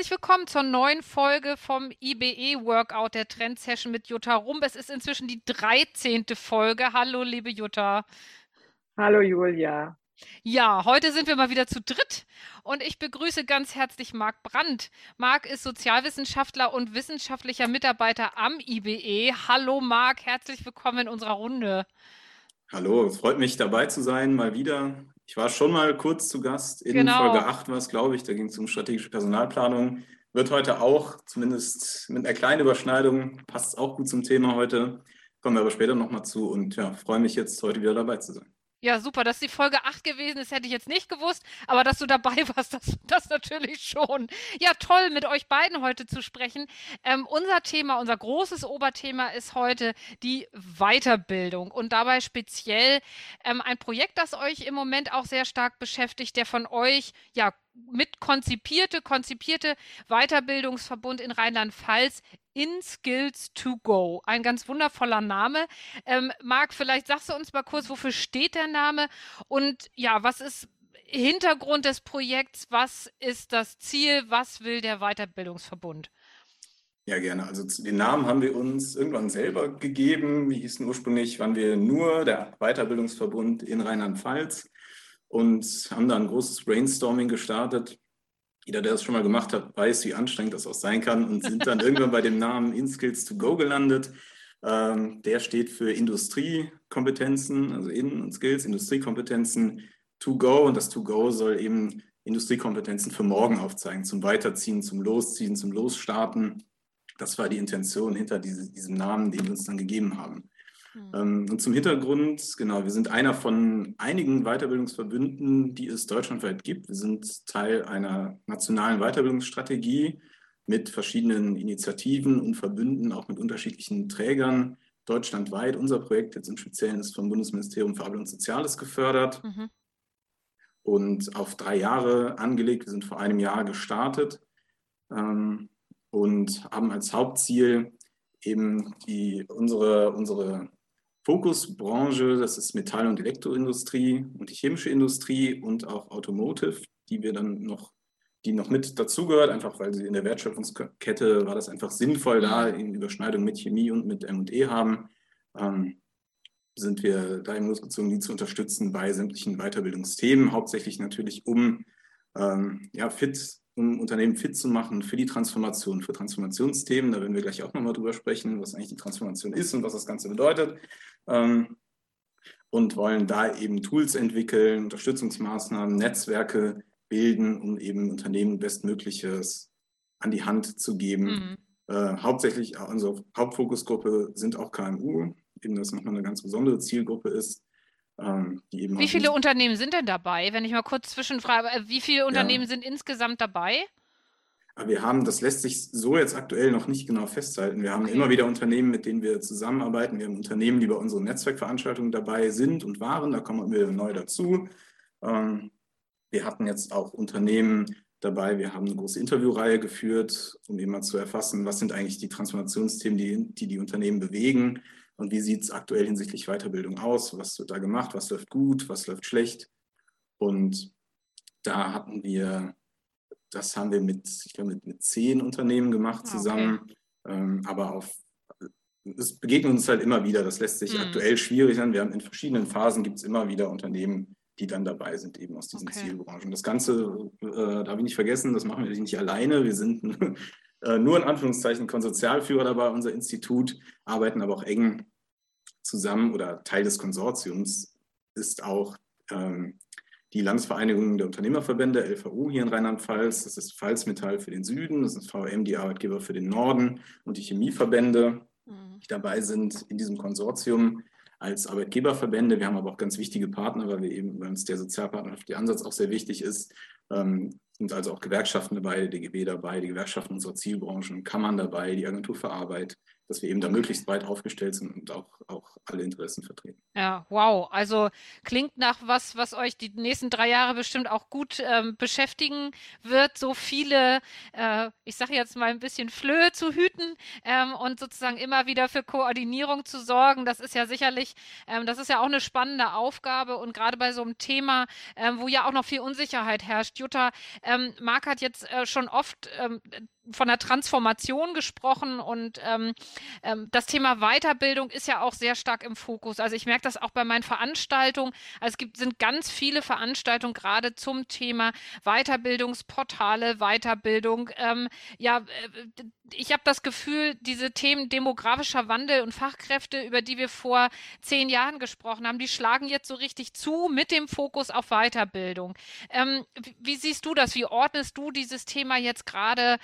herzlich willkommen zur neuen Folge vom IBE Workout der Trend Session mit Jutta Rump. Es ist inzwischen die 13. Folge. Hallo, liebe Jutta. Hallo, Julia. Ja, heute sind wir mal wieder zu dritt und ich begrüße ganz herzlich Marc Brandt. Marc ist Sozialwissenschaftler und wissenschaftlicher Mitarbeiter am IBE. Hallo Marc, herzlich willkommen in unserer Runde. Hallo, es freut mich dabei zu sein, mal wieder. Ich war schon mal kurz zu Gast in genau. Folge 8 war es, glaube ich, da ging es um strategische Personalplanung. Wird heute auch, zumindest mit einer kleinen Überschneidung, passt auch gut zum Thema heute. Kommen wir aber später nochmal zu und ja, freue mich jetzt heute wieder dabei zu sein. Ja, super. Dass die Folge 8 gewesen ist, hätte ich jetzt nicht gewusst. Aber dass du dabei warst, das, das natürlich schon. Ja, toll, mit euch beiden heute zu sprechen. Ähm, unser Thema, unser großes Oberthema ist heute die Weiterbildung und dabei speziell ähm, ein Projekt, das euch im Moment auch sehr stark beschäftigt, der von euch ja mit konzipierte, konzipierte Weiterbildungsverbund in Rheinland-Pfalz in Skills to Go. Ein ganz wundervoller Name. Ähm, Marc, vielleicht sagst du uns mal kurz, wofür steht der Name und ja, was ist Hintergrund des Projekts? Was ist das Ziel? Was will der Weiterbildungsverbund? Ja, gerne. Also den Namen haben wir uns irgendwann selber gegeben. Wir hießen ursprünglich, waren wir nur der Weiterbildungsverbund in Rheinland-Pfalz und haben da ein großes Brainstorming gestartet. Jeder, der das schon mal gemacht hat, weiß, wie anstrengend das auch sein kann und sind dann irgendwann bei dem Namen InSkills to Go gelandet. Ähm, der steht für Industriekompetenzen, also In- und Skills, Industriekompetenzen to go. Und das to go soll eben Industriekompetenzen für morgen aufzeigen, zum Weiterziehen, zum Losziehen, zum Losstarten. Das war die Intention hinter diese, diesem Namen, den wir uns dann gegeben haben. Mhm. Und zum Hintergrund, genau, wir sind einer von einigen Weiterbildungsverbünden, die es deutschlandweit gibt. Wir sind Teil einer nationalen Weiterbildungsstrategie mit verschiedenen Initiativen und Verbünden, auch mit unterschiedlichen Trägern deutschlandweit. Unser Projekt jetzt im Speziellen ist vom Bundesministerium für Arbeit und Soziales gefördert mhm. und auf drei Jahre angelegt. Wir sind vor einem Jahr gestartet ähm, und haben als Hauptziel eben die, unsere, unsere Fokusbranche, das ist Metall- und Elektroindustrie und die chemische Industrie und auch Automotive, die wir dann noch, die noch mit dazugehört, einfach weil sie in der Wertschöpfungskette war das einfach sinnvoll, da in Überschneidung mit Chemie und mit M&E haben, ähm, sind wir da eben losgezogen, die zu unterstützen bei sämtlichen Weiterbildungsthemen, hauptsächlich natürlich um ähm, ja, fit um Unternehmen fit zu machen für die Transformation, für Transformationsthemen. Da werden wir gleich auch nochmal drüber sprechen, was eigentlich die Transformation ist und was das Ganze bedeutet. Ähm, und wollen da eben Tools entwickeln, Unterstützungsmaßnahmen, Netzwerke bilden, um eben Unternehmen Bestmögliches an die Hand zu geben. Mhm. Äh, hauptsächlich, unsere Hauptfokusgruppe sind auch KMU, eben das nochmal eine ganz besondere Zielgruppe ist. Ähm, wie viele Unternehmen sind denn dabei? Wenn ich mal kurz zwischenfrage, äh, wie viele Unternehmen ja. sind insgesamt dabei? Wir haben, das lässt sich so jetzt aktuell noch nicht genau festhalten. Wir haben okay. immer wieder Unternehmen, mit denen wir zusammenarbeiten. Wir haben Unternehmen, die bei unseren Netzwerkveranstaltungen dabei sind und waren. Da kommen wir neu dazu. Ähm, wir hatten jetzt auch Unternehmen dabei. Wir haben eine große Interviewreihe geführt, um eben mal zu erfassen, was sind eigentlich die Transformationsthemen, die die, die Unternehmen bewegen und wie sieht es aktuell hinsichtlich Weiterbildung aus? Was wird da gemacht? Was läuft gut? Was läuft schlecht? Und da hatten wir, das haben wir mit, ich glaube, mit, mit zehn Unternehmen gemacht ah, zusammen. Okay. Ähm, aber auf, es begegnet uns halt immer wieder. Das lässt sich hm. aktuell schwierig sein. Wir haben in verschiedenen Phasen gibt es immer wieder Unternehmen, die dann dabei sind, eben aus diesen okay. Zielbranchen. Das Ganze äh, darf ich nicht vergessen, das machen wir nicht alleine. Wir sind äh, nur in Anführungszeichen Konsortialführer dabei, unser Institut, arbeiten aber auch eng zusammen oder Teil des Konsortiums ist auch ähm, die Landesvereinigung der Unternehmerverbände, LVU hier in Rheinland-Pfalz. Das ist Pfalz-Metall für den Süden, das ist VM, die Arbeitgeber für den Norden und die Chemieverbände, mhm. die dabei sind in diesem Konsortium als Arbeitgeberverbände. Wir haben aber auch ganz wichtige Partner, weil wir eben, weil uns der sozialpartnerschaftliche Ansatz auch sehr wichtig ist. Ähm, sind also auch Gewerkschaften dabei, DGB dabei, die Gewerkschaften unserer Zielbranchen, Kammern dabei, die Agentur für Arbeit, dass wir eben da möglichst breit aufgestellt sind und auch, auch alle Interessen vertreten. Ja, wow. Also klingt nach was, was euch die nächsten drei Jahre bestimmt auch gut ähm, beschäftigen wird, so viele, äh, ich sage jetzt mal ein bisschen Flöhe zu hüten ähm, und sozusagen immer wieder für Koordinierung zu sorgen. Das ist ja sicherlich, ähm, das ist ja auch eine spannende Aufgabe und gerade bei so einem Thema, ähm, wo ja auch noch viel Unsicherheit herrscht. Jutta, ähm, Marc hat jetzt äh, schon oft ähm, von der Transformation gesprochen und ähm, ähm, das Thema Weiterbildung ist ja auch sehr stark im Fokus. Also ich merke das auch bei meinen Veranstaltungen. Also es gibt sind ganz viele Veranstaltungen gerade zum Thema Weiterbildungsportale, Weiterbildung. Ähm, ja, äh, ich habe das Gefühl, diese Themen demografischer Wandel und Fachkräfte, über die wir vor zehn Jahren gesprochen haben, die schlagen jetzt so richtig zu mit dem Fokus auf Weiterbildung. Ähm, wie, wie, siehst du das? Wie ordnest du dieses Thema jetzt gerade gerade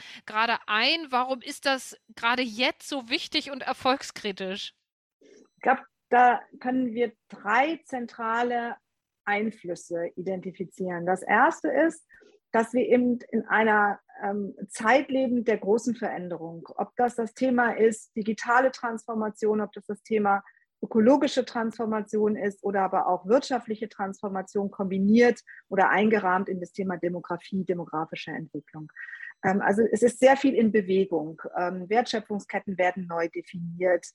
ein? Warum ist das gerade jetzt so wichtig und erfolgskritisch? Ich glaube, da können wir drei zentrale Einflüsse identifizieren. Das erste ist, dass wir eben in einer ähm, Zeit leben der großen Veränderung. Ob das das Thema ist, digitale Transformation, ob das das Thema ökologische Transformation ist oder aber auch wirtschaftliche Transformation kombiniert oder eingerahmt in das Thema Demografie, demografische Entwicklung. Ähm, also es ist sehr viel in Bewegung. Ähm, Wertschöpfungsketten werden neu definiert,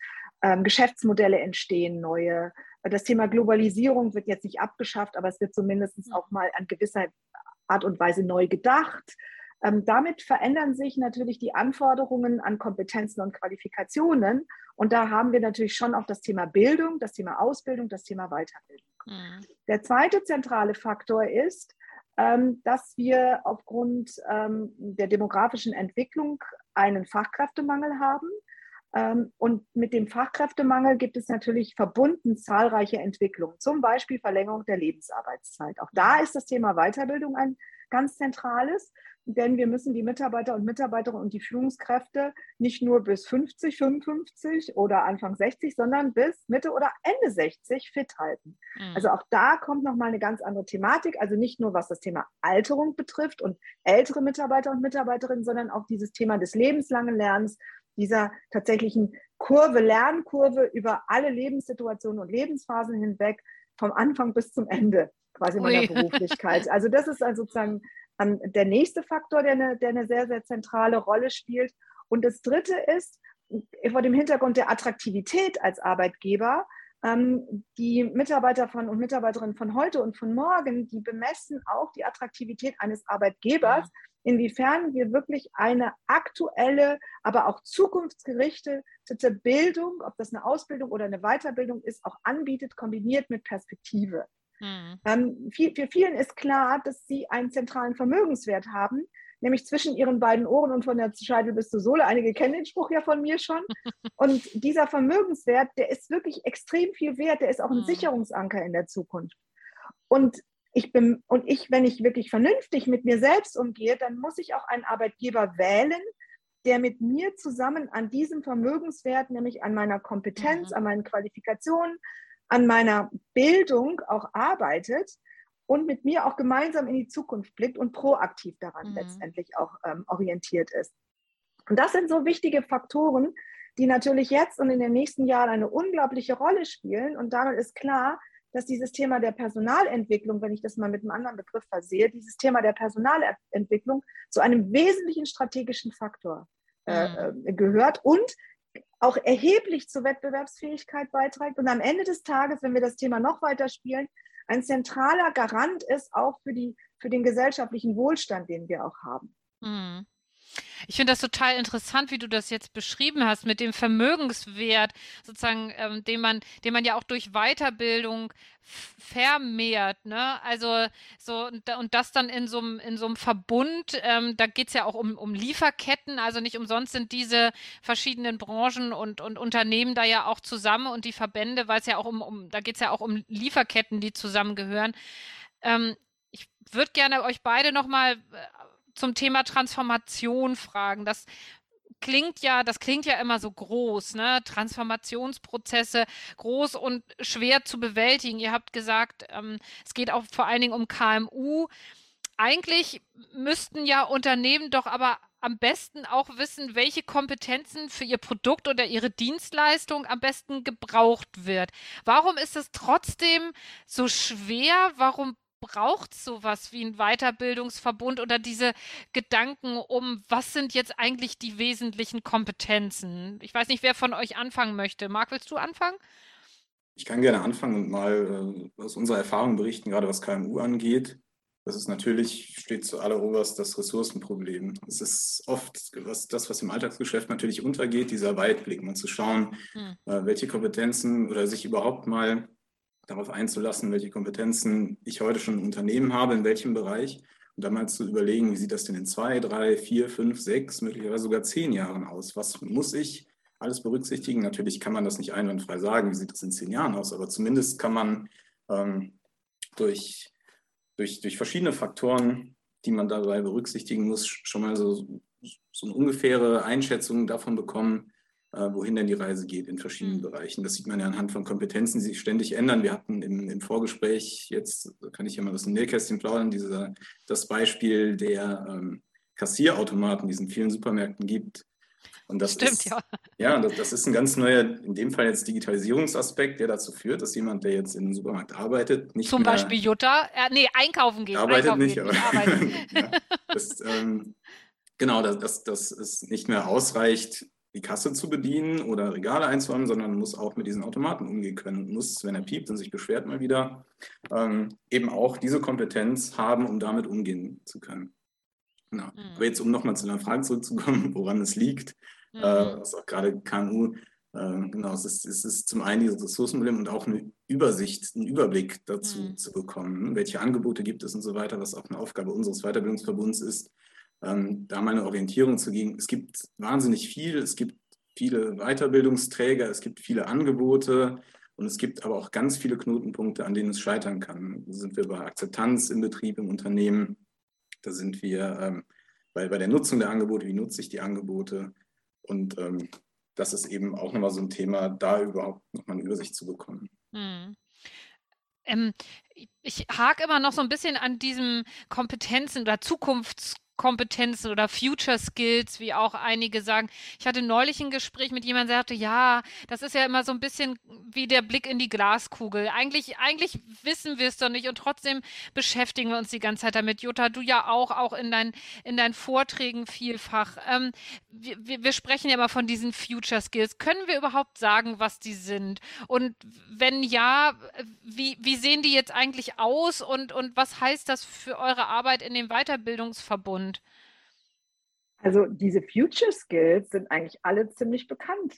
ähm, Geschäftsmodelle entstehen neue. Das Thema Globalisierung wird jetzt nicht abgeschafft, aber es wird zumindest auch mal an gewisser Art und Weise neu gedacht. Damit verändern sich natürlich die Anforderungen an Kompetenzen und Qualifikationen. Und da haben wir natürlich schon auch das Thema Bildung, das Thema Ausbildung, das Thema Weiterbildung. Mhm. Der zweite zentrale Faktor ist, dass wir aufgrund ähm, der demografischen Entwicklung einen Fachkräftemangel haben. Ähm, und mit dem Fachkräftemangel gibt es natürlich verbunden zahlreiche Entwicklungen, zum Beispiel Verlängerung der Lebensarbeitszeit. Auch da ist das Thema Weiterbildung ein ganz zentrales, denn wir müssen die Mitarbeiter und Mitarbeiterinnen und die Führungskräfte nicht nur bis 50, 55 oder Anfang 60, sondern bis Mitte oder Ende 60 fit halten. Mhm. Also auch da kommt nochmal eine ganz andere Thematik, also nicht nur was das Thema Alterung betrifft und ältere Mitarbeiter und Mitarbeiterinnen, sondern auch dieses Thema des lebenslangen Lernens, dieser tatsächlichen Kurve, Lernkurve über alle Lebenssituationen und Lebensphasen hinweg, vom Anfang bis zum Ende quasi Ui. meiner Beruflichkeit. Also das ist also sozusagen der nächste Faktor, der eine, der eine sehr, sehr zentrale Rolle spielt. Und das dritte ist, vor dem Hintergrund der Attraktivität als Arbeitgeber, ähm, die Mitarbeiter von und Mitarbeiterinnen von heute und von morgen, die bemessen auch die Attraktivität eines Arbeitgebers, inwiefern wir wirklich eine aktuelle, aber auch zukunftsgerichtete Bildung, ob das eine Ausbildung oder eine Weiterbildung ist, auch anbietet, kombiniert mit Perspektive. Mhm. Ähm, viel, für vielen ist klar, dass sie einen zentralen Vermögenswert haben, nämlich zwischen ihren beiden Ohren und von der Scheitel bis zur Sohle. Einige kennen den Spruch ja von mir schon. Und dieser Vermögenswert, der ist wirklich extrem viel wert, der ist auch ein mhm. Sicherungsanker in der Zukunft. Und ich bin, und ich, wenn ich wirklich vernünftig mit mir selbst umgehe, dann muss ich auch einen Arbeitgeber wählen, der mit mir zusammen an diesem Vermögenswert, nämlich an meiner Kompetenz, mhm. an meinen Qualifikationen, an meiner Bildung auch arbeitet und mit mir auch gemeinsam in die Zukunft blickt und proaktiv daran mhm. letztendlich auch ähm, orientiert ist. Und das sind so wichtige Faktoren, die natürlich jetzt und in den nächsten Jahren eine unglaubliche Rolle spielen. Und damit ist klar, dass dieses Thema der Personalentwicklung, wenn ich das mal mit einem anderen Begriff versehe, dieses Thema der Personalentwicklung zu einem wesentlichen strategischen Faktor äh, mhm. Äh, gehört und auch erheblich zur Wettbewerbsfähigkeit beiträgt und am Ende des Tages, wenn wir das Thema noch weiter spielen, ein zentraler Garant ist auch für, die, für den gesellschaftlichen Wohlstand, den wir auch haben. Mhm. Ich finde das total interessant, wie du das jetzt beschrieben hast, mit dem Vermögenswert, sozusagen, ähm, den man, den man ja auch durch Weiterbildung vermehrt, ne? Also so und, das dann in so einem in so einem Verbund, ähm, da geht es ja auch um, um Lieferketten, also nicht umsonst sind diese verschiedenen Branchen und, und Unternehmen da ja auch zusammen und die Verbände, weil es ja auch um, um da geht es ja auch um Lieferketten, die zusammengehören. Ähm, ich würde gerne euch beide nochmal äh, zum Thema Transformation fragen. Das klingt ja, das klingt ja immer so groß, ne? Transformationsprozesse groß und schwer zu bewältigen. Ihr habt gesagt, ähm, es geht auch vor allen Dingen um KMU. Eigentlich müssten ja Unternehmen doch aber am besten auch wissen, welche Kompetenzen für ihr Produkt oder ihre Dienstleistung am besten gebraucht wird. Warum ist es trotzdem so schwer? Warum braucht es sowas wie ein Weiterbildungsverbund oder diese Gedanken um, was sind jetzt eigentlich die wesentlichen Kompetenzen? Ich weiß nicht, wer von euch anfangen möchte. Marc, willst du anfangen? Ich kann gerne anfangen und mal äh, aus unserer Erfahrung berichten, gerade was KMU angeht. Das ist natürlich, steht zu alleroberst das Ressourcenproblem. Es ist oft was, das, was im Alltagsgeschäft natürlich untergeht, dieser Weitblick, mal zu schauen, hm. äh, welche Kompetenzen oder sich überhaupt mal darauf einzulassen, welche Kompetenzen ich heute schon im Unternehmen habe, in welchem Bereich. Und dann mal zu überlegen, wie sieht das denn in zwei, drei, vier, fünf, sechs, möglicherweise sogar zehn Jahren aus? Was muss ich alles berücksichtigen? Natürlich kann man das nicht einwandfrei sagen, wie sieht das in zehn Jahren aus, aber zumindest kann man ähm, durch, durch, durch verschiedene Faktoren, die man dabei berücksichtigen muss, schon mal so, so eine ungefähre Einschätzung davon bekommen, wohin denn die Reise geht in verschiedenen mhm. Bereichen. Das sieht man ja anhand von Kompetenzen, die sich ständig ändern. Wir hatten im, im Vorgespräch, jetzt kann ich ja mal aus dem Nähkästchen plaudern, diese, das Beispiel der ähm, Kassierautomaten, die es in vielen Supermärkten gibt. Und das Stimmt, ist, ja. Ja, das, das, ist ein ganz neuer, in dem Fall jetzt Digitalisierungsaspekt, der dazu führt, dass jemand, der jetzt in einem Supermarkt arbeitet, nicht Zum Beispiel Jutta, äh, nee, einkaufen geht. Arbeitet einkaufen nicht, geht, aber ja, das, ähm, genau, dass, dass, dass es nicht mehr ausreicht, die Kasse zu bedienen oder Regale einzuräumen, sondern muss auch mit diesen Automaten umgehen können und muss, wenn er piept und sich beschwert mal wieder, ähm, eben auch diese Kompetenz haben, um damit umgehen zu können. Genau. Mhm. Aber jetzt, um nochmal zu der Frage zurückzukommen, woran es liegt, äh, mhm. äh, was auch gerade KMU, äh, genau, es ist, es ist zum einen dieses Ressourcenproblem und auch eine Übersicht, einen Überblick dazu mhm. zu bekommen, welche Angebote gibt es und so weiter, was auch eine Aufgabe unseres Weiterbildungsverbunds ist, ähm, da mal eine Orientierung zu geben. Es gibt wahnsinnig viel, es gibt viele Weiterbildungsträger, es gibt viele Angebote und es gibt aber auch ganz viele Knotenpunkte, an denen es scheitern kann. Da sind wir bei Akzeptanz im Betrieb, im Unternehmen, da sind wir ähm, bei, bei der Nutzung der Angebote, wie nutze ich die Angebote und ähm, das ist eben auch nochmal so ein Thema, da überhaupt nochmal eine Übersicht zu bekommen. Hm. Ähm, ich hake immer noch so ein bisschen an diesem Kompetenzen oder Zukunfts Kompetenzen oder Future Skills, wie auch einige sagen. Ich hatte neulich ein Gespräch mit jemandem, der sagte, ja, das ist ja immer so ein bisschen wie der Blick in die Glaskugel. Eigentlich, eigentlich wissen wir es doch nicht und trotzdem beschäftigen wir uns die ganze Zeit damit. Jutta, du ja auch, auch in, dein, in deinen Vorträgen vielfach. Ähm, wir, wir sprechen ja immer von diesen Future Skills. Können wir überhaupt sagen, was die sind? Und wenn ja, wie, wie sehen die jetzt eigentlich aus und, und was heißt das für eure Arbeit in dem Weiterbildungsverbund? Also diese Future Skills sind eigentlich alle ziemlich bekannt.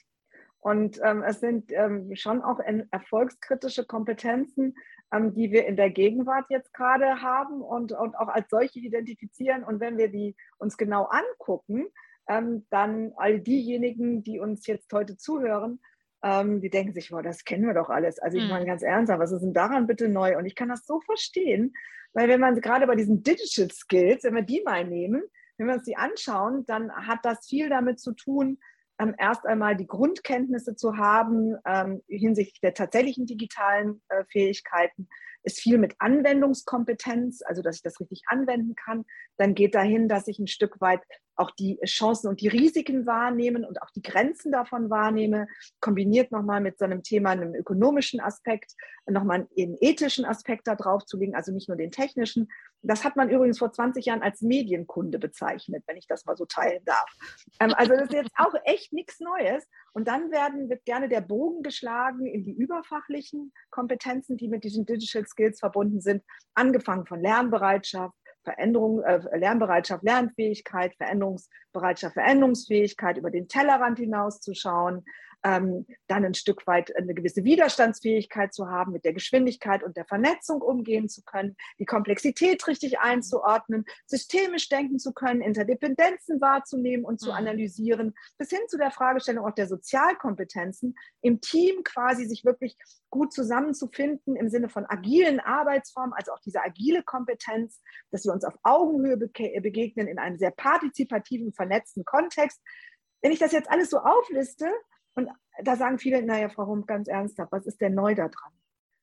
Und ähm, es sind ähm, schon auch erfolgskritische Kompetenzen, ähm, die wir in der Gegenwart jetzt gerade haben und, und auch als solche identifizieren. Und wenn wir die uns genau angucken, ähm, dann all diejenigen, die uns jetzt heute zuhören, ähm, die denken sich, boah, das kennen wir doch alles. Also ich hm. meine ganz ernsthaft, was ist denn daran bitte neu? Und ich kann das so verstehen, weil wenn man gerade bei diesen Digital Skills, wenn wir die mal nehmen, wenn wir uns die anschauen, dann hat das viel damit zu tun, ähm, erst einmal die Grundkenntnisse zu haben ähm, hinsichtlich der tatsächlichen digitalen äh, Fähigkeiten, ist viel mit Anwendungskompetenz, also dass ich das richtig anwenden kann. Dann geht dahin, dass ich ein Stück weit auch die Chancen und die Risiken wahrnehmen und auch die Grenzen davon wahrnehme, kombiniert nochmal mit so einem Thema, einem ökonomischen Aspekt, nochmal einen ethischen Aspekt da drauf zu legen, also nicht nur den technischen. Das hat man übrigens vor 20 Jahren als Medienkunde bezeichnet, wenn ich das mal so teilen darf. Ähm, also das ist jetzt auch echt nichts Neues. Und dann werden, wird gerne der Bogen geschlagen in die überfachlichen Kompetenzen, die mit diesen Digital Skills verbunden sind, angefangen von Lernbereitschaft, Veränderung, äh, Lernbereitschaft, Lernfähigkeit, Veränderungsbereitschaft, Veränderungsfähigkeit, über den Tellerrand hinauszuschauen, ähm, dann ein Stück weit eine gewisse Widerstandsfähigkeit zu haben, mit der Geschwindigkeit und der Vernetzung umgehen zu können, die Komplexität richtig einzuordnen, systemisch denken zu können, Interdependenzen wahrzunehmen und zu mhm. analysieren, bis hin zu der Fragestellung auch der Sozialkompetenzen, im Team quasi sich wirklich gut zusammenzufinden im Sinne von agilen Arbeitsformen, also auch diese agile Kompetenz, dass wir uns auf Augenhöhe begegnen in einem sehr partizipativen, vernetzten Kontext. Wenn ich das jetzt alles so aufliste, und da sagen viele, naja, Frau Rump, ganz ernsthaft, was ist denn neu daran?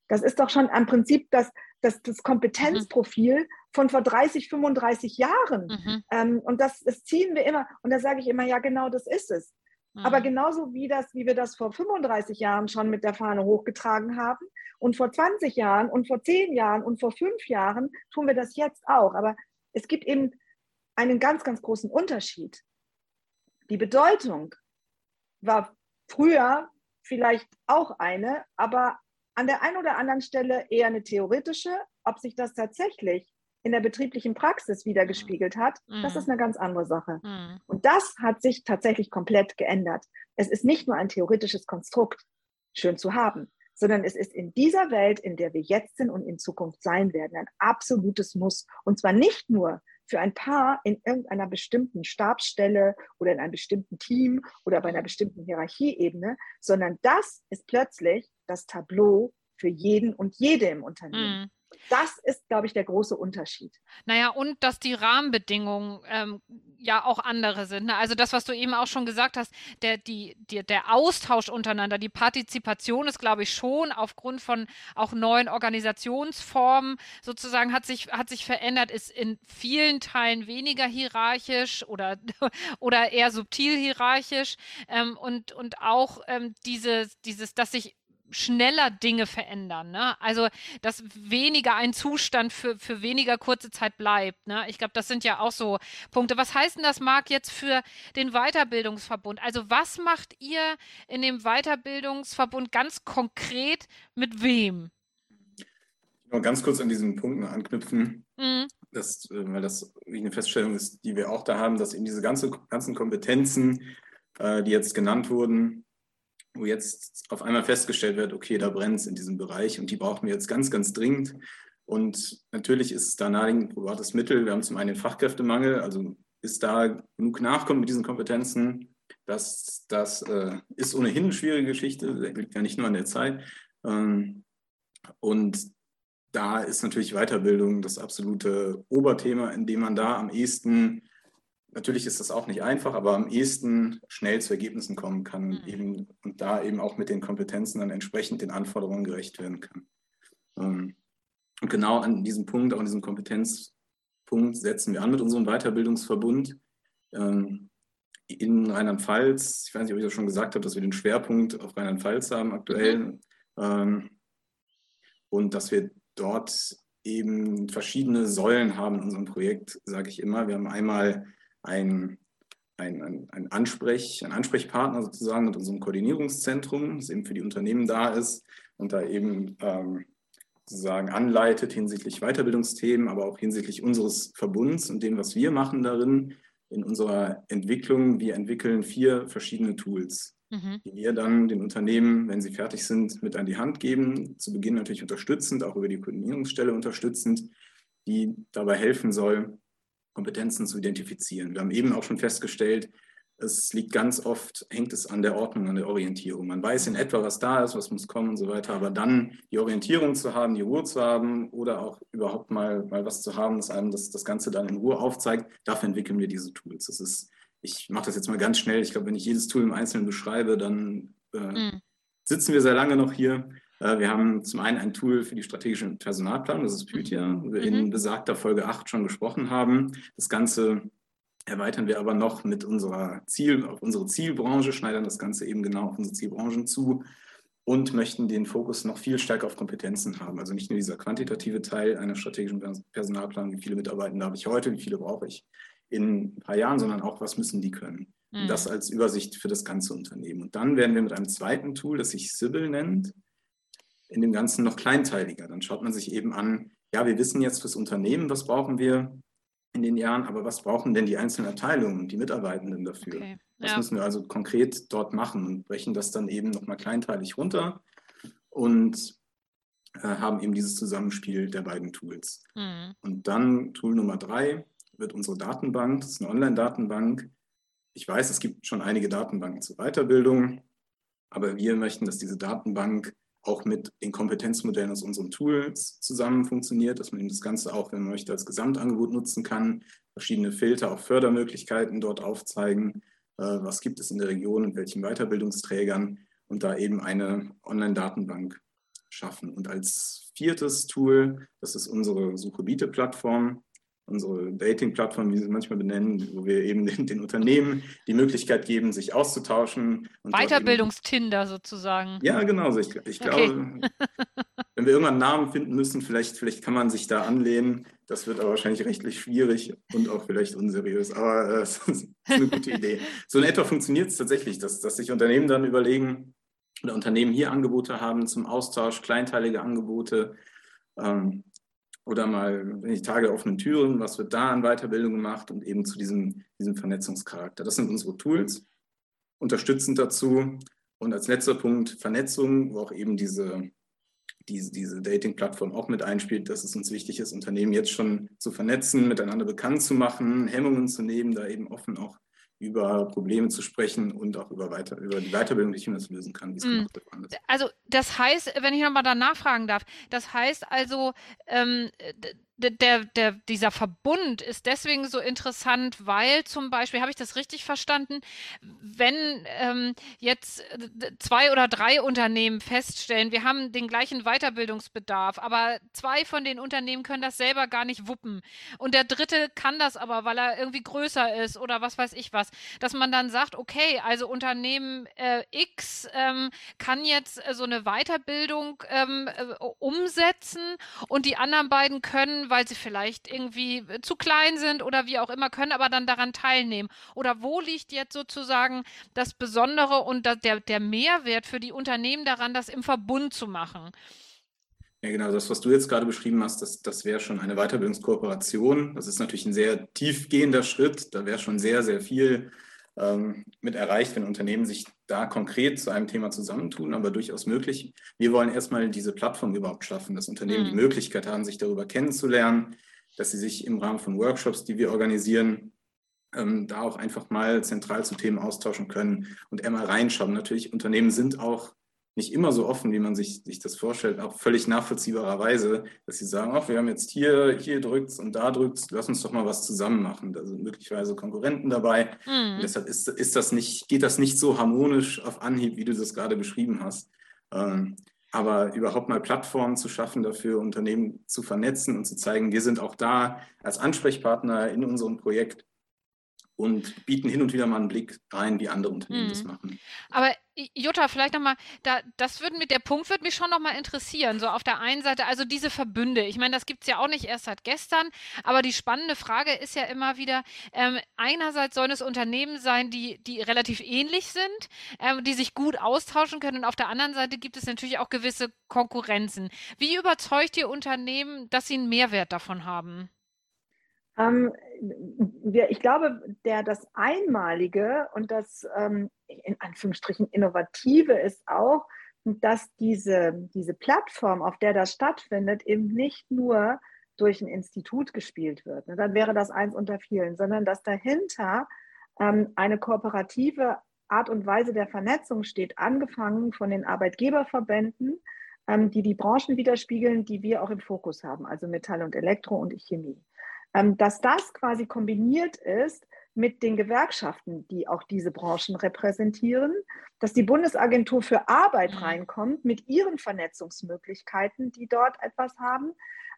Das ist doch schon am Prinzip das, das, das Kompetenzprofil, von vor 30, 35 Jahren. Mhm. Ähm, und das, das ziehen wir immer. Und da sage ich immer, ja, genau das ist es. Mhm. Aber genauso wie das, wie wir das vor 35 Jahren schon mit der Fahne hochgetragen haben und vor 20 Jahren und vor 10 Jahren und vor 5 Jahren tun wir das jetzt auch. Aber es gibt eben einen ganz, ganz großen Unterschied. Die Bedeutung war früher vielleicht auch eine, aber an der einen oder anderen Stelle eher eine theoretische. Ob sich das tatsächlich in der betrieblichen Praxis wiedergespiegelt hat, mhm. das ist eine ganz andere Sache. Mhm. Und das hat sich tatsächlich komplett geändert. Es ist nicht nur ein theoretisches Konstrukt, schön zu haben, sondern es ist in dieser Welt, in der wir jetzt sind und in Zukunft sein werden, ein absolutes Muss. Und zwar nicht nur für ein Paar in irgendeiner bestimmten Stabsstelle oder in einem bestimmten Team oder bei einer bestimmten Hierarchieebene, sondern das ist plötzlich das Tableau für jeden und jede im Unternehmen. Mm. Das ist, glaube ich, der große Unterschied. Naja, und dass die Rahmenbedingungen ähm, ja auch andere sind. Ne? Also das, was du eben auch schon gesagt hast, der, die, die, der Austausch untereinander, die Partizipation ist, glaube ich, schon aufgrund von auch neuen Organisationsformen sozusagen hat sich, hat sich verändert, ist in vielen Teilen weniger hierarchisch oder, oder eher subtil hierarchisch. Ähm, und, und auch ähm, dieses, dieses, dass sich schneller Dinge verändern. Ne? Also, dass weniger ein Zustand für, für weniger kurze Zeit bleibt. Ne? Ich glaube, das sind ja auch so Punkte. Was heißt denn das, Marc, jetzt für den Weiterbildungsverbund? Also, was macht ihr in dem Weiterbildungsverbund ganz konkret mit wem? Noch ganz kurz an diesen Punkten anknüpfen. Mhm. Das, äh, weil das eine Feststellung ist, die wir auch da haben, dass eben diese ganze, ganzen Kompetenzen, äh, die jetzt genannt wurden, wo jetzt auf einmal festgestellt wird, okay, da brennt es in diesem Bereich und die brauchen wir jetzt ganz, ganz dringend. Und natürlich ist es da naheliegend ein privates Mittel. Wir haben zum einen den Fachkräftemangel, also ist da genug Nachkommen mit diesen Kompetenzen. Das, das äh, ist ohnehin eine schwierige Geschichte, liegt ja nicht nur an der Zeit. Ähm, und da ist natürlich Weiterbildung das absolute Oberthema, in dem man da am ehesten Natürlich ist das auch nicht einfach, aber am ehesten schnell zu Ergebnissen kommen kann mhm. eben, und da eben auch mit den Kompetenzen dann entsprechend den Anforderungen gerecht werden kann. Ähm, und genau an diesem Punkt, auch an diesem Kompetenzpunkt setzen wir an mit unserem Weiterbildungsverbund. Ähm, in Rheinland-Pfalz, ich weiß nicht, ob ich das schon gesagt habe, dass wir den Schwerpunkt auf Rheinland-Pfalz haben aktuell mhm. Ähm, und dass wir dort eben verschiedene Säulen haben in unserem Projekt, sage ich immer. Wir haben einmal ein, ein, ein, Ansprech, ein Ansprechpartner sozusagen mit unserem Koordinierungszentrum, das eben für die Unternehmen da ist und da eben ähm, sozusagen anleitet hinsichtlich Weiterbildungsthemen, aber auch hinsichtlich unseres Verbunds und dem, was wir machen darin in unserer Entwicklung. Wir entwickeln vier verschiedene Tools, mhm. die wir dann den Unternehmen, wenn sie fertig sind, mit an die Hand geben. Zu Beginn natürlich unterstützend, auch über die Koordinierungsstelle unterstützend, die dabei helfen soll, Kompetenzen zu identifizieren. Wir haben eben auch schon festgestellt, es liegt ganz oft, hängt es an der Ordnung, an der Orientierung. Man weiß in etwa, was da ist, was muss kommen und so weiter, aber dann die Orientierung zu haben, die Ruhe zu haben oder auch überhaupt mal, mal was zu haben, das einem das, das Ganze dann in Ruhe aufzeigt, dafür entwickeln wir diese Tools. Das ist, ich mache das jetzt mal ganz schnell. Ich glaube, wenn ich jedes Tool im Einzelnen beschreibe, dann äh, mhm. sitzen wir sehr lange noch hier. Äh, wir haben zum einen ein Tool für die strategische Personalplanung, das ist Pythia, wo wir in mhm. besagter Folge 8 schon gesprochen haben. Das Ganze erweitern wir aber noch mit unserer Ziel, auf unsere Zielbranche, schneidern das Ganze eben genau auf unsere Zielbranchen zu und möchten den Fokus noch viel stärker auf Kompetenzen haben. Also nicht nur dieser quantitative Teil einer strategischen Personalplanung, wie viele Mitarbeitende habe ich heute, wie viele brauche ich in ein paar Jahren, sondern auch, was müssen die können. Und das mhm. als Übersicht für das ganze Unternehmen. Und dann werden wir mit einem zweiten Tool, das sich Sybil nennt, in dem Ganzen noch kleinteiliger. Dann schaut man sich eben an, ja, wir wissen jetzt fürs Unternehmen, was brauchen wir in den Jahren, aber was brauchen denn die einzelnen Abteilungen, die Mitarbeitenden dafür? Okay. Was ja. müssen wir also konkret dort machen und brechen das dann eben nochmal kleinteilig runter und äh, haben eben dieses Zusammenspiel der beiden Tools. Mhm. Und dann Tool Nummer drei wird unsere Datenbank, das ist eine Online-Datenbank. Ich weiß, es gibt schon einige Datenbanken zur Weiterbildung, aber wir möchten, dass diese Datenbank auch mit den Kompetenzmodellen aus unseren Tools zusammen funktioniert, dass man das Ganze auch, wenn man möchte, als Gesamtangebot nutzen kann, verschiedene Filter, auch Fördermöglichkeiten dort aufzeigen, äh, was gibt es in der Region und welchen Weiterbildungsträgern und da eben eine Online-Datenbank schaffen. Und als viertes Tool, das ist unsere Suche-Biete-Plattform, unsere Dating-Plattform, wie sie manchmal benennen, wo wir eben den, den Unternehmen die Möglichkeit geben, sich auszutauschen. Weiterbildungstinder sozusagen. Ja, genau. Ich, ich glaube, okay. wenn wir irgendwann einen Namen finden müssen, vielleicht, vielleicht kann man sich da anlehnen. Das wird aber wahrscheinlich rechtlich schwierig und auch vielleicht unseriös. Aber äh, das ist eine gute Idee. So in etwa funktioniert es tatsächlich, dass, dass sich Unternehmen dann überlegen, oder Unternehmen hier Angebote haben zum Austausch, kleinteilige Angebote. Ähm, oder mal wenn ich Tage offenen Türen, was wird da an Weiterbildung gemacht und eben zu diesem, diesem Vernetzungscharakter. Das sind unsere Tools, unterstützend dazu. Und als letzter Punkt Vernetzung, wo auch eben diese, diese, diese Dating-Plattform auch mit einspielt, dass es uns wichtig ist, Unternehmen jetzt schon zu vernetzen, miteinander bekannt zu machen, Hemmungen zu nehmen, da eben offen auch über Probleme zu sprechen und auch über, weiter, über die Weiterbildung, wie ich das lösen kann, mm. Also das heißt, wenn ich nochmal danach fragen darf, das heißt also, ähm, der, der, dieser Verbund ist deswegen so interessant, weil zum Beispiel, habe ich das richtig verstanden, wenn ähm, jetzt zwei oder drei Unternehmen feststellen, wir haben den gleichen Weiterbildungsbedarf, aber zwei von den Unternehmen können das selber gar nicht wuppen. Und der dritte kann das aber, weil er irgendwie größer ist oder was weiß ich was, dass man dann sagt, okay, also Unternehmen äh, X ähm, kann jetzt äh, so eine Weiterbildung ähm, äh, umsetzen und die anderen beiden können weil sie vielleicht irgendwie äh, zu klein sind oder wie auch immer, können aber dann daran teilnehmen? Oder wo liegt jetzt sozusagen das Besondere und der, der Mehrwert für die Unternehmen daran, das im Verbund zu machen? Ja, genau, das, was du jetzt gerade beschrieben hast, das, das wäre schon eine Weiterbildungskooperation. Das ist natürlich ein sehr tiefgehender Schritt. Da wäre schon sehr, sehr viel ähm, mit erreicht, wenn Unternehmen sich da konkret zu einem Thema zusammentun, aber durchaus möglich. Wir wollen erstmal diese Plattform überhaupt schaffen, dass Unternehmen mhm. die Möglichkeit haben, sich darüber kennenzulernen, dass sie sich im Rahmen von Workshops, die wir organisieren, ähm, da auch einfach mal zentral zu Themen austauschen können und einmal reinschauen. Natürlich, Unternehmen sind auch nicht immer so offen, wie man sich, sich das vorstellt, auch völlig nachvollziehbarerweise, dass sie sagen, ach, wir haben jetzt hier, hier drückt und da drückt, lass uns doch mal was zusammen machen. Da sind möglicherweise Konkurrenten dabei. Mhm. deshalb ist, ist das nicht, geht das nicht so harmonisch auf Anhieb, wie du das gerade beschrieben hast. Ähm, aber überhaupt mal Plattformen zu schaffen, dafür Unternehmen zu vernetzen und zu zeigen, wir sind auch da als Ansprechpartner in unserem Projekt und bieten hin und wieder mal einen Blick rein, wie andere Unternehmen mhm. das machen. Aber Jutta, vielleicht nochmal, da, das würde mir, der Punkt würde mich schon nochmal interessieren. So auf der einen Seite, also diese Verbünde, ich meine, das gibt es ja auch nicht erst seit gestern, aber die spannende Frage ist ja immer wieder, ähm, einerseits sollen es Unternehmen sein, die, die relativ ähnlich sind, ähm, die sich gut austauschen können und auf der anderen Seite gibt es natürlich auch gewisse Konkurrenzen. Wie überzeugt ihr Unternehmen, dass sie einen Mehrwert davon haben? Ähm, wir, ich glaube, der, das Einmalige und das ähm, in Anführungsstrichen Innovative ist auch, dass diese, diese Plattform, auf der das stattfindet, eben nicht nur durch ein Institut gespielt wird. Ne? Dann wäre das eins unter vielen, sondern dass dahinter ähm, eine kooperative Art und Weise der Vernetzung steht, angefangen von den Arbeitgeberverbänden, ähm, die die Branchen widerspiegeln, die wir auch im Fokus haben, also Metall und Elektro und Chemie. Ähm, dass das quasi kombiniert ist mit den Gewerkschaften, die auch diese Branchen repräsentieren, dass die Bundesagentur für Arbeit mhm. reinkommt mit ihren Vernetzungsmöglichkeiten, die dort etwas haben,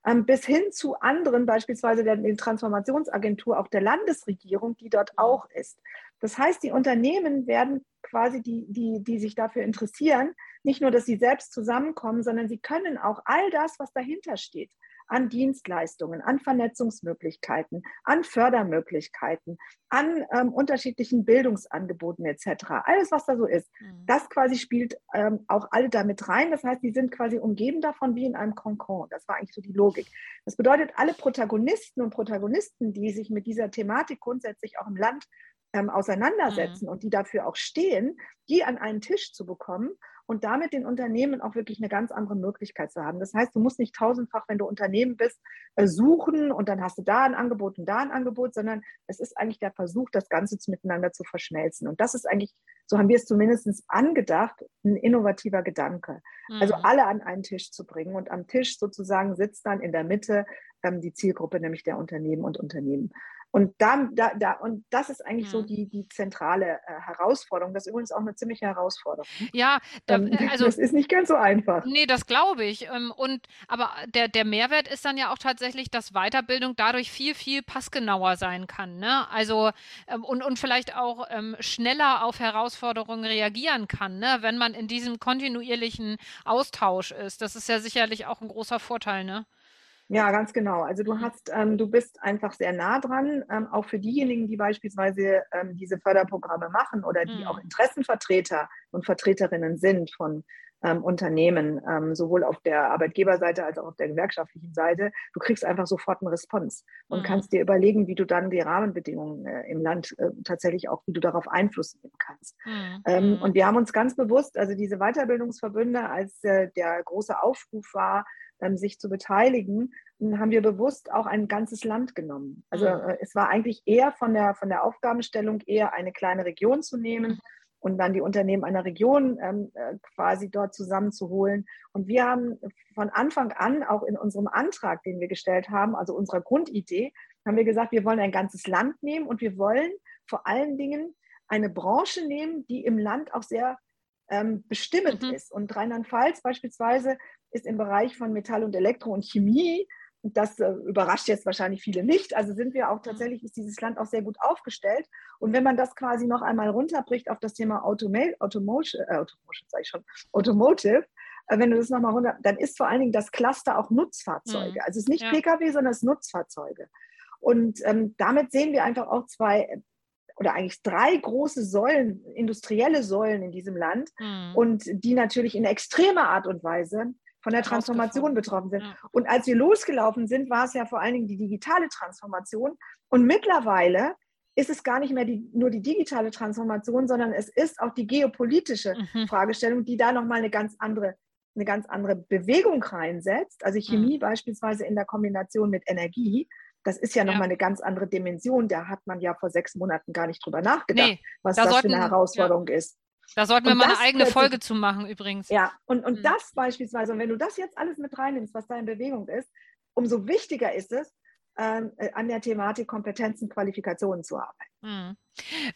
ähm, bis hin zu anderen, beispielsweise der Transformationsagentur auch der Landesregierung, die dort mhm. auch ist. Das heißt, die Unternehmen werden quasi, die, die, die sich dafür interessieren, nicht nur, dass sie selbst zusammenkommen, sondern sie können auch all das, was dahinter steht, an Dienstleistungen, an Vernetzungsmöglichkeiten, an Fördermöglichkeiten, an ähm, unterschiedlichen Bildungsangeboten etc. Alles, was da so ist, mhm. das quasi spielt ähm, auch alle damit rein. Das heißt, die sind quasi umgeben davon wie in einem Konkon. Das war eigentlich so die Logik. Das bedeutet, alle Protagonisten und Protagonisten, die sich mit dieser Thematik grundsätzlich auch im Land ähm, auseinandersetzen mhm. und die dafür auch stehen, die an einen Tisch zu bekommen und damit den Unternehmen auch wirklich eine ganz andere Möglichkeit zu haben. Das heißt, du musst nicht tausendfach, wenn du Unternehmen bist, äh, suchen und dann hast du da ein Angebot und da ein Angebot, sondern es ist eigentlich der Versuch, das Ganze miteinander zu verschmelzen. Und das ist eigentlich, so haben wir es zumindest angedacht, ein innovativer Gedanke. Also mhm. Also alle an einen Tisch zu bringen und am Tisch sozusagen sitzt dann in der Mitte ähm, die Zielgruppe, nämlich der Unternehmen und Unternehmen. Und, da, da, da, und das ist eigentlich mhm. so die, die zentrale äh, Herausforderung. Das ist übrigens auch eine ziemliche Herausforderung. Ja, da, ähm, äh, also. Das ist nicht ganz so einfach. Nee, das glaube ich. Ähm, und, aber der, der Mehrwert ist dann ja auch tatsächlich, dass Weiterbildung dadurch viel, viel passgenauer sein kann. Ne? Also, ähm, und, und vielleicht auch ähm, schneller auf Herausforderungen reagieren kann, ne? wenn man in diesem kontinuierlichen Austausch ist. Das ist ja sicherlich auch ein großer Vorteil, ne? Ja, ganz genau. Also du hast, ähm, du bist einfach sehr nah dran, ähm, auch für diejenigen, die beispielsweise ähm, diese Förderprogramme machen oder die mhm. auch Interessenvertreter und Vertreterinnen sind von ähm, Unternehmen, ähm, sowohl auf der Arbeitgeberseite als auch auf der gewerkschaftlichen Seite. Du kriegst einfach sofort einen Response und mhm. kannst dir überlegen, wie du dann die Rahmenbedingungen äh, im Land äh, tatsächlich auch, wie du darauf Einfluss nehmen kannst. Mhm. Ähm, mhm. und wir haben uns ganz bewusst, also diese Weiterbildungsverbünde, als äh, der große Aufruf war, sich zu beteiligen, haben wir bewusst auch ein ganzes Land genommen. Also mhm. äh, es war eigentlich eher von der, von der Aufgabenstellung eher eine kleine Region zu nehmen und dann die Unternehmen einer Region ähm, äh, quasi dort zusammenzuholen. Und wir haben von Anfang an, auch in unserem Antrag, den wir gestellt haben, also unserer Grundidee, haben wir gesagt, wir wollen ein ganzes Land nehmen und wir wollen vor allen Dingen eine Branche nehmen, die im Land auch sehr ähm, bestimmend mhm. ist. Und Rheinland-Pfalz beispielsweise ist im Bereich von Metall und Elektro und Chemie. Und das äh, überrascht jetzt wahrscheinlich viele nicht. Also sind wir auch mhm. tatsächlich, ist dieses Land auch sehr gut aufgestellt. Und wenn man das quasi noch einmal runterbricht auf das Thema Automa Automotive, äh, Automotive sage ich schon, Automotive, äh, wenn du das nochmal runter, dann ist vor allen Dingen das Cluster auch Nutzfahrzeuge. Mhm. Also es ist nicht ja. Pkw, sondern es ist Nutzfahrzeuge. Und ähm, damit sehen wir einfach auch zwei oder eigentlich drei große Säulen, industrielle Säulen in diesem Land mhm. und die natürlich in extremer Art und Weise von der Transformation betroffen sind. Ja. Und als wir losgelaufen sind, war es ja vor allen Dingen die digitale Transformation. Und mittlerweile ist es gar nicht mehr die, nur die digitale Transformation, sondern es ist auch die geopolitische mhm. Fragestellung, die da nochmal eine ganz andere eine ganz andere Bewegung reinsetzt. Also Chemie mhm. beispielsweise in der Kombination mit Energie. Das ist ja nochmal ja. eine ganz andere Dimension. Da hat man ja vor sechs Monaten gar nicht drüber nachgedacht, nee, was da das sollten, für eine Herausforderung ja. ist. Da sollten wir und mal eine eigene Folge zu machen übrigens. Ja, und, und mhm. das beispielsweise, und wenn du das jetzt alles mit reinnimmst, was da in Bewegung ist, umso wichtiger ist es, ähm, äh, an der Thematik Kompetenzen, Qualifikationen zu arbeiten. Mhm.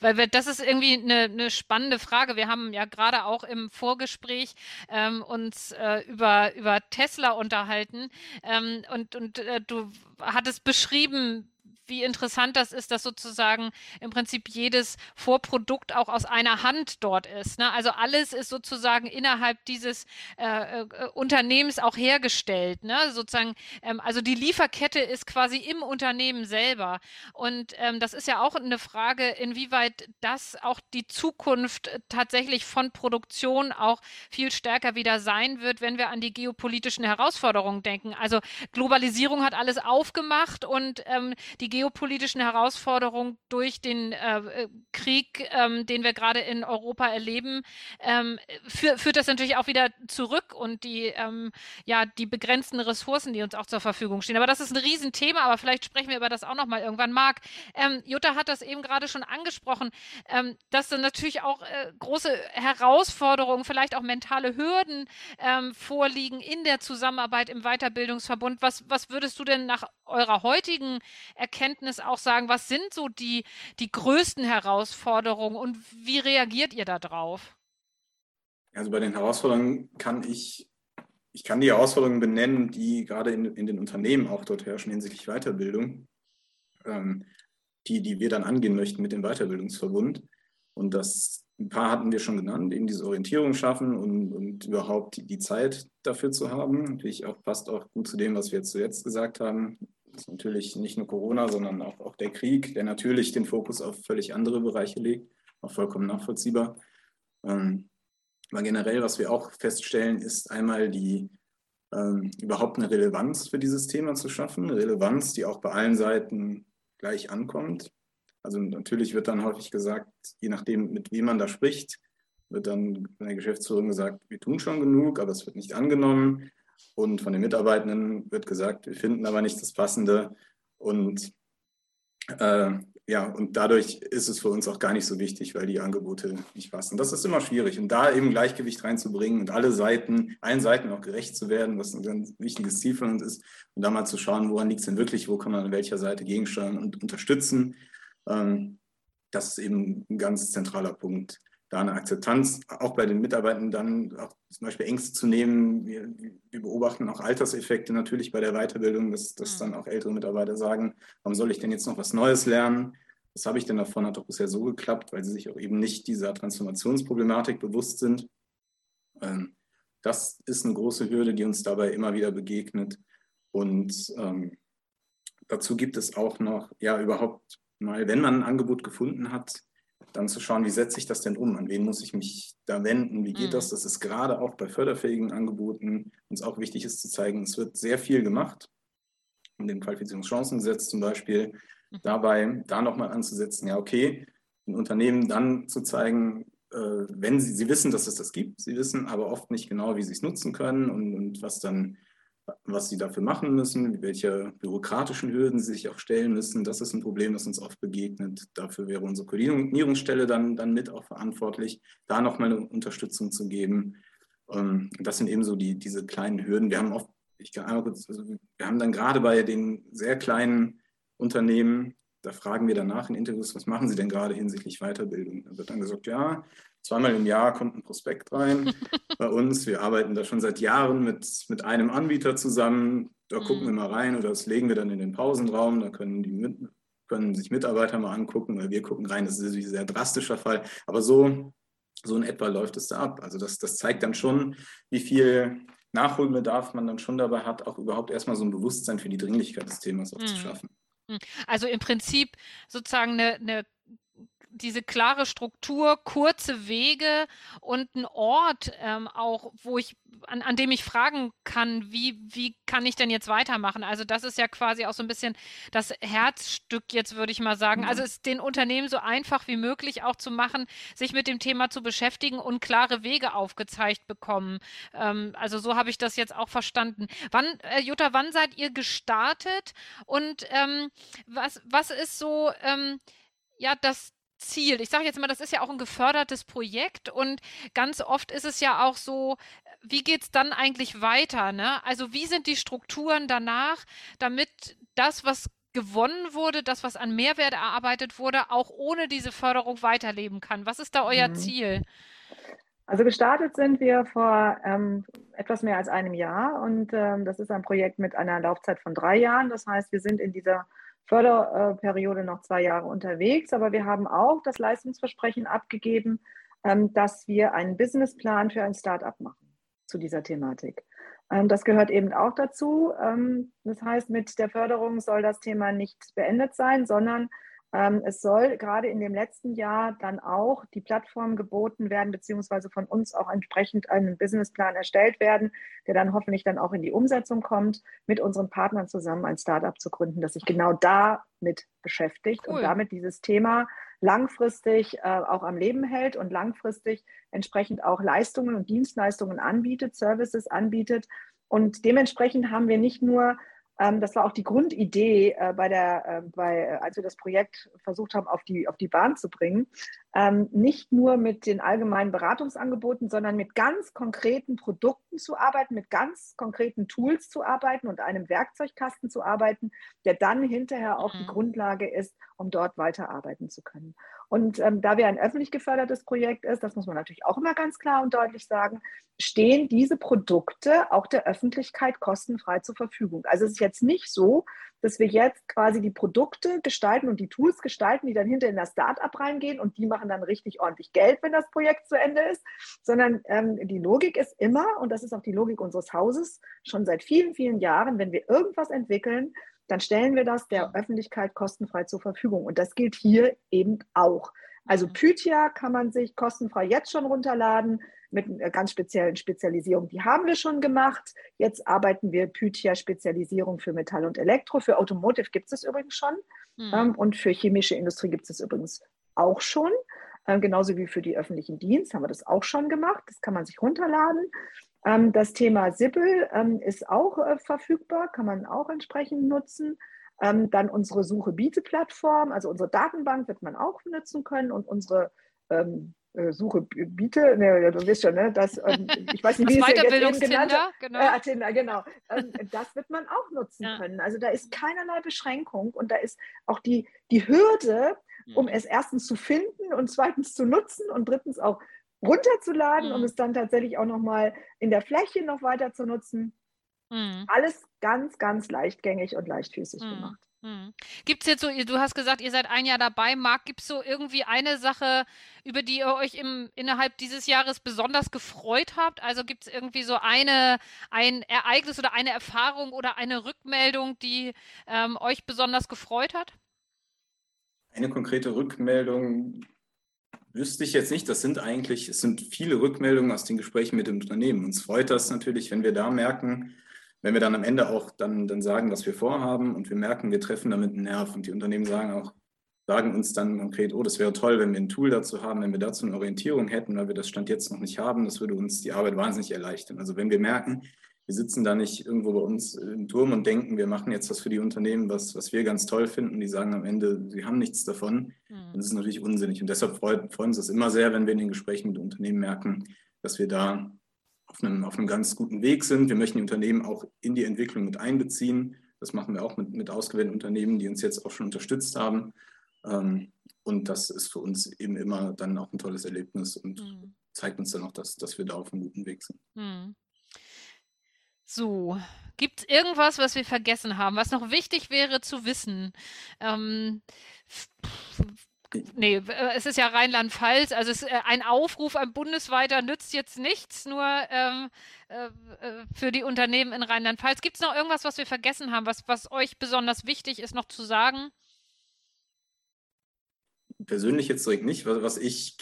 Weil wir, das ist irgendwie eine, eine, spannende Frage. Wir haben ja gerade auch im Vorgespräch ähm, uns äh, über, über Tesla unterhalten ähm, und, und äh, du hattest beschrieben, wie interessant das ist, dass sozusagen im Prinzip jedes Vorprodukt auch aus einer Hand dort ist. Ne? Also alles ist sozusagen innerhalb dieses äh, äh, Unternehmens auch hergestellt. Ne? Sozusagen, ähm, also die Lieferkette ist quasi im Unternehmen selber. Und ähm, das ist ja auch eine Frage, inwieweit das auch die Zukunft tatsächlich von Produktion auch viel stärker wieder sein wird, wenn wir an die geopolitischen Herausforderungen denken. Also Globalisierung hat alles aufgemacht und ähm, die geopolitischen Herausforderungen durch den äh, Krieg, ähm, den wir gerade in Europa erleben, ähm, für, führt das natürlich auch wieder zurück und die, ähm, ja, die begrenzten Ressourcen, die uns auch zur Verfügung stehen. Aber das ist ein Riesenthema, aber vielleicht sprechen wir über das auch nochmal irgendwann. Marc, ähm, Jutta hat das eben gerade schon angesprochen, ähm, dass dann natürlich auch äh, große Herausforderungen, vielleicht auch mentale Hürden ähm, vorliegen in der Zusammenarbeit im Weiterbildungsverbund. Was, was würdest du denn nach eurer heutigen Erkenntnis Erkenntnis auch sagen, was sind so die, die größten Herausforderungen und wie reagiert ihr darauf? Also bei den Herausforderungen kann ich, ich kann die Herausforderungen benennen, die gerade in, in den Unternehmen auch dort herrschen hinsichtlich Weiterbildung, ähm, die, die wir dann angehen möchten mit dem Weiterbildungsverbund. Und das ein paar hatten wir schon genannt, eben diese Orientierung schaffen und, und überhaupt die, die Zeit dafür zu haben. Natürlich auch passt auch gut zu dem, was wir jetzt zuletzt gesagt haben. Ist natürlich nicht nur Corona, sondern auch, auch der Krieg, der natürlich den Fokus auf völlig andere Bereiche legt, auch vollkommen nachvollziehbar. Ähm, aber generell, was wir auch feststellen, ist einmal die ähm, überhaupt eine Relevanz für dieses Thema zu schaffen, eine Relevanz, die auch bei allen Seiten gleich ankommt. Also natürlich wird dann häufig gesagt, je nachdem, mit wem man da spricht, wird dann von der Geschäftsführung gesagt, wir tun schon genug, aber es wird nicht angenommen. Und von den Mitarbeitenden wird gesagt, wir finden aber nicht das Passende. Und äh, ja, und dadurch ist es für uns auch gar nicht so wichtig, weil die Angebote nicht passen. Das ist immer schwierig. Und da eben Gleichgewicht reinzubringen und alle Seiten, allen Seiten auch gerecht zu werden, was ein ganz wichtiges Ziel von uns ist, und da mal zu schauen, woran liegt es denn wirklich, wo kann man an welcher Seite gegensteuern und unterstützen. Ähm, das ist eben ein ganz zentraler Punkt. Da eine Akzeptanz auch bei den Mitarbeitern dann auch zum Beispiel Ängste zu nehmen. Wir, wir beobachten auch Alterseffekte natürlich bei der Weiterbildung, dass, dass mhm. dann auch ältere Mitarbeiter sagen, warum soll ich denn jetzt noch was Neues lernen? Was habe ich denn davon? Hat doch bisher so geklappt, weil sie sich auch eben nicht dieser Transformationsproblematik bewusst sind. Ähm, das ist eine große Hürde, die uns dabei immer wieder begegnet. Und ähm, dazu gibt es auch noch, ja, überhaupt mal, wenn man ein Angebot gefunden hat, dann zu schauen, wie setze ich das denn um? An wen muss ich mich da wenden? Wie geht mhm. das? Das ist gerade auch bei förderfähigen Angeboten uns auch wichtig ist zu zeigen, es wird sehr viel gemacht. In dem Qualifizierungschancengesetz zum Beispiel, mhm. dabei da nochmal anzusetzen, ja, okay, ein Unternehmen dann zu zeigen, äh, wenn sie, sie wissen, dass es das gibt, sie wissen aber oft nicht genau, wie sie es nutzen können und, und was dann was sie dafür machen müssen, welche bürokratischen Hürden sie sich auch stellen müssen. Das ist ein Problem, das uns oft begegnet. Dafür wäre unsere Koordinierungsstelle dann, dann mit auch verantwortlich, da nochmal eine Unterstützung zu geben. Ähm, das sind eben so die, diese kleinen Hürden. Wir haben oft, ich kann einmal kurz, also wir haben dann gerade bei den sehr kleinen Unternehmen, da fragen wir danach in Interviews, was machen Sie denn gerade hinsichtlich Weiterbildung? Da wird dann gesagt, ja, Zweimal im Jahr kommt ein Prospekt rein bei uns. Wir arbeiten da schon seit Jahren mit, mit einem Anbieter zusammen. Da gucken wir mhm. mal rein oder das legen wir dann in den Pausenraum. Da können, die mit, können sich Mitarbeiter mal angucken oder wir gucken rein. Das ist ein sehr drastischer Fall. Aber so, so in etwa läuft es da ab. Also das, das zeigt dann schon, wie viel Nachholbedarf man dann schon dabei hat, auch überhaupt erstmal so ein Bewusstsein für die Dringlichkeit des Themas auch mhm. zu schaffen. Mhm. Also im Prinzip sozusagen eine, eine diese klare Struktur, kurze Wege und ein Ort ähm, auch, wo ich, an, an dem ich fragen kann, wie, wie kann ich denn jetzt weitermachen? Also das ist ja quasi auch so ein bisschen das Herzstück jetzt, würde ich mal sagen. Also mhm. es den Unternehmen so einfach wie möglich auch zu machen, sich mit dem Thema zu beschäftigen und klare Wege aufgezeigt bekommen. Ähm, also so habe ich das jetzt auch verstanden. Wann, äh, Jutta, wann seid ihr gestartet und ähm, was, was ist so, ähm, ja, das, Ziel. Ich sage jetzt mal, das ist ja auch ein gefördertes Projekt und ganz oft ist es ja auch so, wie geht es dann eigentlich weiter? Ne? Also wie sind die Strukturen danach, damit das, was gewonnen wurde, das, was an Mehrwert erarbeitet wurde, auch ohne diese Förderung weiterleben kann? Was ist da euer mhm. Ziel? Also gestartet sind wir vor ähm, etwas mehr als einem Jahr und ähm, das ist ein Projekt mit einer Laufzeit von drei Jahren. Das heißt, wir sind in dieser Förderperiode noch zwei Jahre unterwegs, aber wir haben auch das Leistungsversprechen abgegeben, ähm, dass wir einen Businessplan für ein Startup machen zu dieser Thematik. Ähm, das gehört eben auch dazu. Ähm, das heißt, mit der Förderung soll das Thema nicht beendet sein, sondern es soll gerade in dem letzten Jahr dann auch die Plattform geboten werden, beziehungsweise von uns auch entsprechend einen Businessplan erstellt werden, der dann hoffentlich dann auch in die Umsetzung kommt, mit unseren Partnern zusammen ein Startup zu gründen, das sich genau damit beschäftigt cool. und damit dieses Thema langfristig äh, auch am Leben hält und langfristig entsprechend auch Leistungen und Dienstleistungen anbietet, Services anbietet. Und dementsprechend haben wir nicht nur ähm, das war auch die Grundidee, äh, bei der, äh, bei, äh, als wir das Projekt versucht haben, auf die, auf die Bahn zu bringen. Ähm, nicht nur mit den allgemeinen Beratungsangeboten, sondern mit ganz konkreten Produkten zu arbeiten, mit ganz konkreten Tools zu arbeiten und einem Werkzeugkasten zu arbeiten, der dann hinterher auch mhm. die Grundlage ist, um dort weiterarbeiten zu können. Und ähm, da wir ein öffentlich gefördertes Projekt ist, das muss man natürlich auch immer ganz klar und deutlich sagen, stehen diese Produkte auch der Öffentlichkeit kostenfrei zur Verfügung. Also es ist jetzt nicht so, dass wir jetzt quasi die Produkte gestalten und die Tools gestalten, die dann hinter in das Startup reingehen und die machen dann richtig ordentlich Geld, wenn das Projekt zu Ende ist, sondern ähm, die Logik ist immer, und das ist auch die Logik unseres Hauses, schon seit vielen, vielen Jahren, wenn wir irgendwas entwickeln, dann stellen wir das der Öffentlichkeit kostenfrei zur Verfügung. Und das gilt hier eben auch. Also mhm. Pythia kann man sich kostenfrei jetzt schon runterladen mit einer ganz speziellen Spezialisierung. Die haben wir schon gemacht. Jetzt arbeiten wir Pythia-Spezialisierung für Metall und Elektro. Für Automotive gibt es übrigens schon. Mhm. und für chemische Industrie gibt es übrigens auch schon. Ähm, genauso wie für die öffentlichen Dienste haben wir das auch schon gemacht. Das kann man sich runterladen. Ähm, das Thema Sippel ähm, ist auch äh, verfügbar, kann man auch entsprechend nutzen. Ähm, dann unsere Suche-Biete-Plattform, also unsere Datenbank wird man auch nutzen können und unsere ähm, äh, Suche biete, ne, du weißt schon, ne, das, ähm, ich weiß nicht, wie es jetzt genannt genau. Äh, Tinder, genau. Ähm, das wird man auch nutzen ja. können. Also da ist keinerlei Beschränkung und da ist auch die, die Hürde, um mhm. es erstens zu finden und zweitens zu nutzen und drittens auch runterzuladen, mhm. um es dann tatsächlich auch nochmal in der Fläche noch weiter zu nutzen. Mhm. Alles ganz, ganz leichtgängig und leichtfüßig mhm. gemacht. Hm. Gibt es jetzt so, du hast gesagt, ihr seid ein Jahr dabei, Marc, gibt es so irgendwie eine Sache, über die ihr euch im, innerhalb dieses Jahres besonders gefreut habt? Also gibt es irgendwie so eine, ein Ereignis oder eine Erfahrung oder eine Rückmeldung, die ähm, euch besonders gefreut hat? Eine konkrete Rückmeldung wüsste ich jetzt nicht. Das sind eigentlich, es sind viele Rückmeldungen aus den Gesprächen mit dem Unternehmen. Uns freut das natürlich, wenn wir da merken, wenn wir dann am Ende auch dann, dann sagen, was wir vorhaben und wir merken, wir treffen damit einen Nerv und die Unternehmen sagen auch, sagen uns dann konkret, oh, das wäre toll, wenn wir ein Tool dazu haben, wenn wir dazu eine Orientierung hätten, weil wir das Stand jetzt noch nicht haben, das würde uns die Arbeit wahnsinnig erleichtern. Also wenn wir merken, wir sitzen da nicht irgendwo bei uns im Turm und denken, wir machen jetzt was für die Unternehmen, was, was wir ganz toll finden, die sagen am Ende, sie haben nichts davon, mhm. das ist natürlich unsinnig. Und deshalb freut, freuen uns das immer sehr, wenn wir in den Gesprächen mit Unternehmen merken, dass wir da auf einem, auf einem ganz guten Weg sind. Wir möchten die Unternehmen auch in die Entwicklung mit einbeziehen. Das machen wir auch mit, mit ausgewählten Unternehmen, die uns jetzt auch schon unterstützt haben. Ähm, und das ist für uns eben immer dann auch ein tolles Erlebnis und mhm. zeigt uns dann auch, dass, dass wir da auf einem guten Weg sind. Mhm. So, gibt es irgendwas, was wir vergessen haben, was noch wichtig wäre zu wissen? Ähm, Nee, äh, es ist ja Rheinland-Pfalz, also es, äh, ein Aufruf, ein bundesweiter nützt jetzt nichts, nur ähm, äh, äh, für die Unternehmen in Rheinland-Pfalz. Gibt es noch irgendwas, was wir vergessen haben, was, was euch besonders wichtig ist, noch zu sagen? Persönlich jetzt direkt nicht. Was, was ich,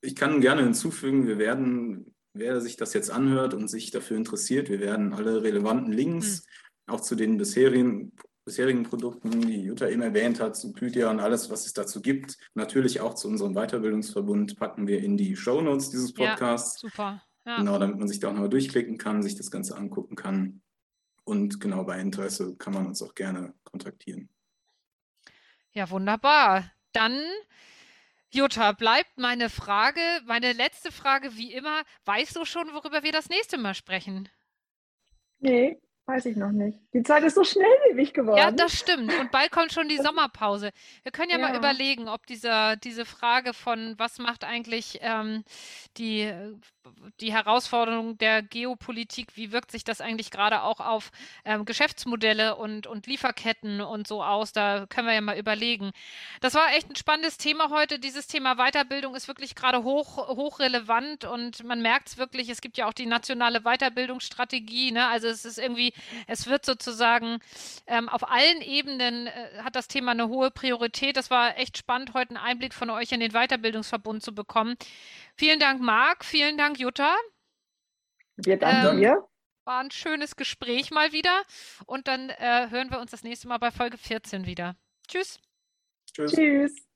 ich kann gerne hinzufügen, wir werden, wer sich das jetzt anhört und sich dafür interessiert, wir werden alle relevanten Links hm. auch zu den bisherigen bisherigen Produkten, die Jutta eben erwähnt hat, zu Pythia und alles, was es dazu gibt. Natürlich auch zu unserem Weiterbildungsverbund packen wir in die Show Notes dieses Podcasts. Ja, super. Ja. Genau, damit man sich da auch nochmal durchklicken kann, sich das Ganze angucken kann. Und genau bei Interesse kann man uns auch gerne kontaktieren. Ja, wunderbar. Dann, Jutta, bleibt meine Frage, meine letzte Frage wie immer. Weißt du schon, worüber wir das nächste Mal sprechen? Nee, Weiß ich noch nicht. Die Zeit ist so schnelllebig geworden. Ja, das stimmt. Und bald kommt schon die Sommerpause. Wir können ja, ja. mal überlegen, ob dieser, diese Frage von, was macht eigentlich ähm, die, die Herausforderung der Geopolitik, wie wirkt sich das eigentlich gerade auch auf ähm, Geschäftsmodelle und, und Lieferketten und so aus, da können wir ja mal überlegen. Das war echt ein spannendes Thema heute. Dieses Thema Weiterbildung ist wirklich gerade hoch, hochrelevant und man merkt es wirklich, es gibt ja auch die nationale Weiterbildungsstrategie. Ne? Also es ist irgendwie es wird sozusagen ähm, auf allen Ebenen äh, hat das Thema eine hohe Priorität. Das war echt spannend, heute einen Einblick von euch in den Weiterbildungsverbund zu bekommen. Vielen Dank, Marc. Vielen Dank, Jutta. Wir danken ähm, dir. War ein schönes Gespräch mal wieder. Und dann äh, hören wir uns das nächste Mal bei Folge 14 wieder. Tschüss. Tschüss. Tschüss.